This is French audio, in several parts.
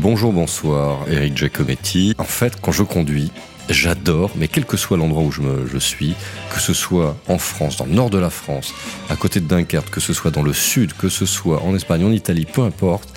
Bonjour, bonsoir, Eric Giacometti. En fait, quand je conduis, j'adore, mais quel que soit l'endroit où je, suis, que ce soit en France, dans le nord de la France, à côté de Dunkerque, que ce soit dans le sud, que ce soit en Espagne, en Italie, peu importe,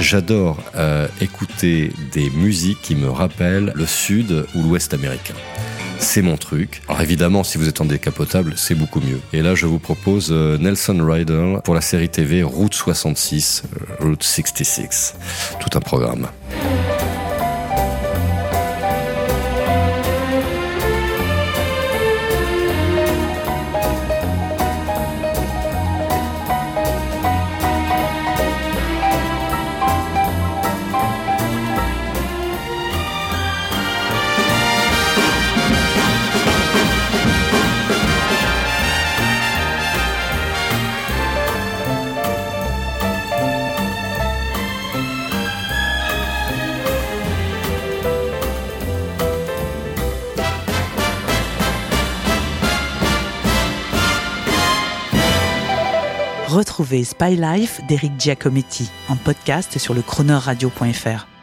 j'adore euh, écouter des musiques qui me rappellent le sud ou l'ouest américain. C'est mon truc. Alors évidemment, si vous êtes en décapotable, c'est beaucoup mieux. Et là, je vous propose euh, Nelson Rider pour la série TV Route 66, euh, Route 66. Tout un programme. Retrouvez Spy Life d'Eric Giacometti en podcast sur le chroneurradio.fr.